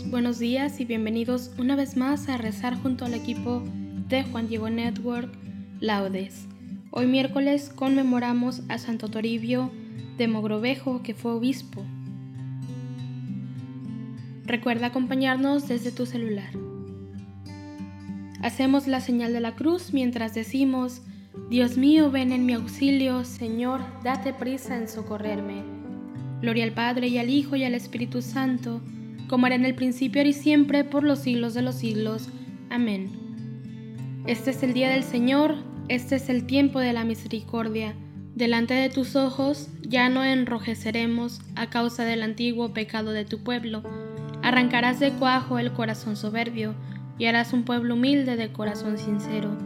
Buenos días y bienvenidos una vez más a rezar junto al equipo de Juan Diego Network Laudes. Hoy miércoles conmemoramos a Santo Toribio de Mogrovejo, que fue obispo. Recuerda acompañarnos desde tu celular. Hacemos la señal de la cruz mientras decimos, Dios mío, ven en mi auxilio, Señor, date prisa en socorrerme. Gloria al Padre y al Hijo y al Espíritu Santo, como era en el principio y siempre, por los siglos de los siglos. Amén. Este es el día del Señor, este es el tiempo de la misericordia. Delante de tus ojos ya no enrojeceremos a causa del antiguo pecado de tu pueblo. Arrancarás de cuajo el corazón soberbio y harás un pueblo humilde de corazón sincero.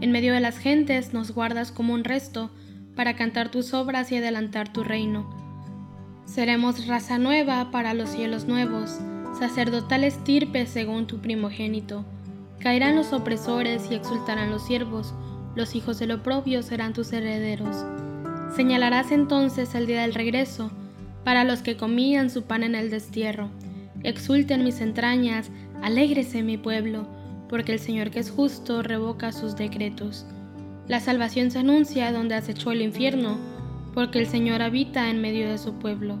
En medio de las gentes nos guardas como un resto para cantar tus obras y adelantar tu reino. Seremos raza nueva para los cielos nuevos, sacerdotal estirpe según tu primogénito. Caerán los opresores y exultarán los siervos, los hijos del oprobio serán tus herederos. Señalarás entonces el día del regreso, para los que comían su pan en el destierro. Exulten mis entrañas, alégrese mi pueblo, porque el Señor que es justo revoca sus decretos. La salvación se anuncia donde acechó el infierno, porque el Señor habita en medio de su pueblo.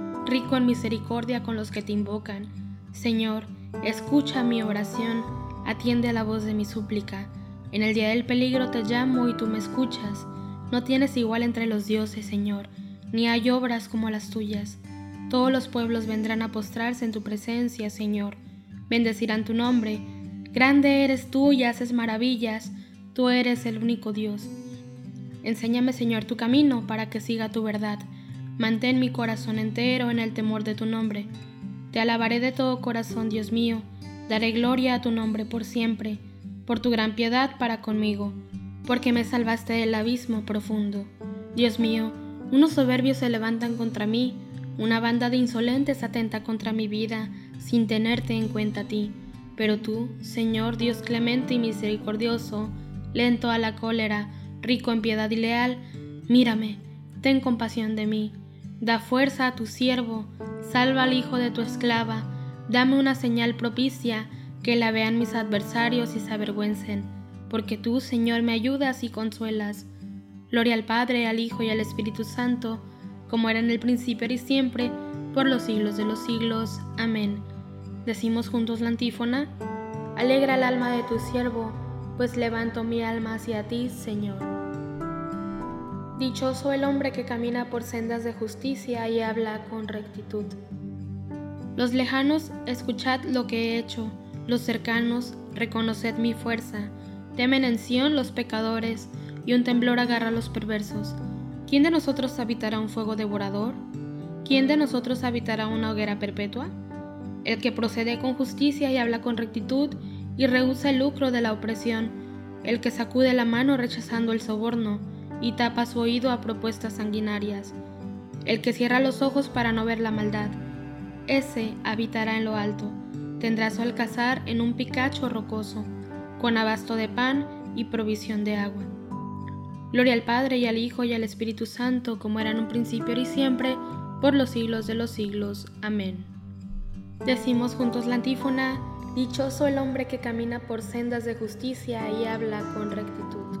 rico en misericordia con los que te invocan. Señor, escucha mi oración, atiende a la voz de mi súplica. En el día del peligro te llamo y tú me escuchas. No tienes igual entre los dioses, Señor, ni hay obras como las tuyas. Todos los pueblos vendrán a postrarse en tu presencia, Señor. Bendecirán tu nombre. Grande eres tú y haces maravillas. Tú eres el único Dios. Enséñame, Señor, tu camino para que siga tu verdad. Mantén mi corazón entero en el temor de tu nombre. Te alabaré de todo corazón, Dios mío. Daré gloria a tu nombre por siempre, por tu gran piedad para conmigo, porque me salvaste del abismo profundo. Dios mío, unos soberbios se levantan contra mí, una banda de insolentes atenta contra mi vida, sin tenerte en cuenta a ti. Pero tú, Señor Dios clemente y misericordioso, lento a la cólera, rico en piedad y leal, mírame, ten compasión de mí, da fuerza a tu siervo, salva al hijo de tu esclava, dame una señal propicia, que la vean mis adversarios y se avergüencen, porque tú, Señor, me ayudas y consuelas. Gloria al Padre, al Hijo y al Espíritu Santo, como era en el principio y siempre, por los siglos de los siglos. Amén. Decimos juntos la antífona, Alegra el alma de tu siervo, pues levanto mi alma hacia ti, Señor. Dichoso el hombre que camina por sendas de justicia y habla con rectitud. Los lejanos, escuchad lo que he hecho, los cercanos, reconoced mi fuerza. Temen en Sión los pecadores, y un temblor agarra a los perversos. ¿Quién de nosotros habitará un fuego devorador? ¿Quién de nosotros habitará una hoguera perpetua? El que procede con justicia y habla con rectitud y rehúsa el lucro de la opresión, el que sacude la mano rechazando el soborno y tapa su oído a propuestas sanguinarias, el que cierra los ojos para no ver la maldad, ese habitará en lo alto, tendrá su alcazar en un picacho rocoso, con abasto de pan y provisión de agua. Gloria al Padre y al Hijo y al Espíritu Santo, como era en un principio y siempre, por los siglos de los siglos. Amén. Decimos juntos la antífona, Dichoso el hombre que camina por sendas de justicia y habla con rectitud.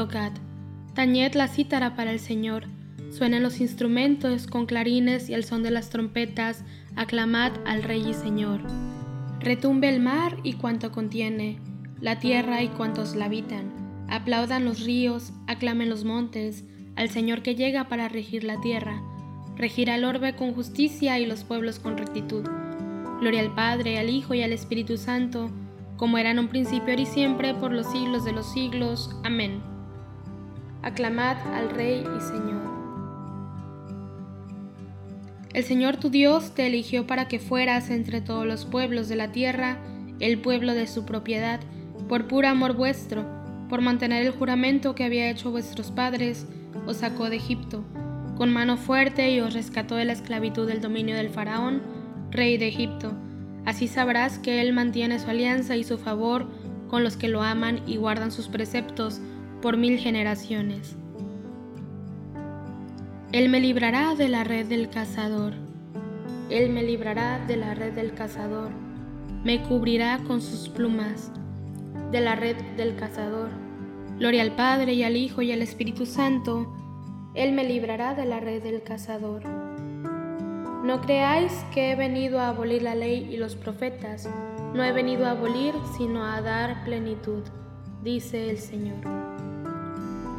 tocad. Tañed la cítara para el Señor, suenen los instrumentos con clarines y el son de las trompetas, aclamad al Rey y Señor. Retumbe el mar y cuanto contiene, la tierra y cuantos la habitan. Aplaudan los ríos, aclamen los montes, al Señor que llega para regir la tierra. Regirá el orbe con justicia y los pueblos con rectitud. Gloria al Padre, al Hijo y al Espíritu Santo, como era en un principio, y siempre, por los siglos de los siglos. Amén. Aclamad al Rey y Señor. El Señor tu Dios te eligió para que fueras entre todos los pueblos de la tierra, el pueblo de su propiedad, por puro amor vuestro, por mantener el juramento que había hecho vuestros padres, os sacó de Egipto, con mano fuerte y os rescató de la esclavitud del dominio del faraón, rey de Egipto. Así sabrás que Él mantiene su alianza y su favor con los que lo aman y guardan sus preceptos por mil generaciones. Él me librará de la red del cazador. Él me librará de la red del cazador. Me cubrirá con sus plumas de la red del cazador. Gloria al Padre y al Hijo y al Espíritu Santo. Él me librará de la red del cazador. No creáis que he venido a abolir la ley y los profetas. No he venido a abolir, sino a dar plenitud, dice el Señor.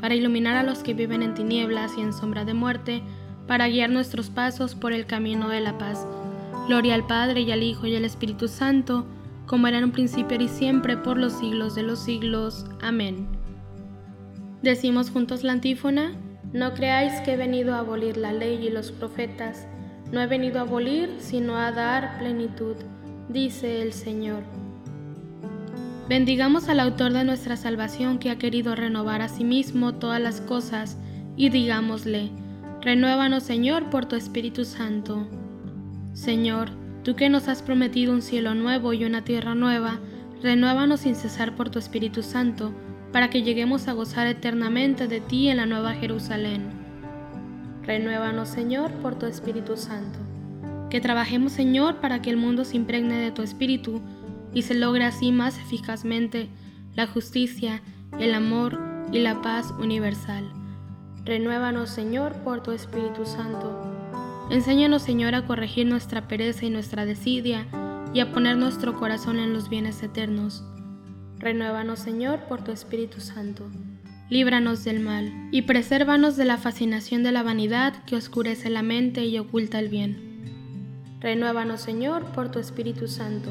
para iluminar a los que viven en tinieblas y en sombra de muerte, para guiar nuestros pasos por el camino de la paz. Gloria al Padre y al Hijo y al Espíritu Santo, como era en un principio y siempre, por los siglos de los siglos. Amén. Decimos juntos la antífona, no creáis que he venido a abolir la ley y los profetas, no he venido a abolir, sino a dar plenitud, dice el Señor. Bendigamos al autor de nuestra salvación que ha querido renovar a sí mismo todas las cosas, y digámosle, Renuévanos, Señor, por tu Espíritu Santo. Señor, tú que nos has prometido un cielo nuevo y una tierra nueva, renuévanos sin cesar por tu Espíritu Santo, para que lleguemos a gozar eternamente de ti en la nueva Jerusalén. Renuévanos, Señor, por tu Espíritu Santo. Que trabajemos, Señor, para que el mundo se impregne de tu Espíritu y se logre así más eficazmente la justicia, el amor y la paz universal. Renuévanos, Señor, por tu Espíritu Santo. Enséñanos, Señor, a corregir nuestra pereza y nuestra desidia, y a poner nuestro corazón en los bienes eternos. Renuévanos, Señor, por tu Espíritu Santo. Líbranos del mal y presérvanos de la fascinación de la vanidad que oscurece la mente y oculta el bien. Renuévanos, Señor, por tu Espíritu Santo.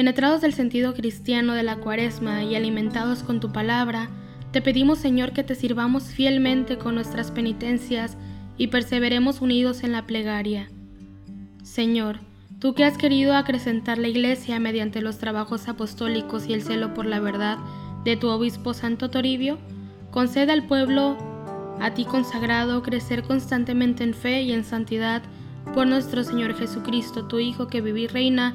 Penetrados del sentido cristiano de la cuaresma y alimentados con tu palabra, te pedimos Señor que te sirvamos fielmente con nuestras penitencias y perseveremos unidos en la plegaria. Señor, tú que has querido acrecentar la Iglesia mediante los trabajos apostólicos y el celo por la verdad de tu obispo Santo Toribio, concede al pueblo a ti consagrado crecer constantemente en fe y en santidad por nuestro Señor Jesucristo, tu Hijo que vive y reina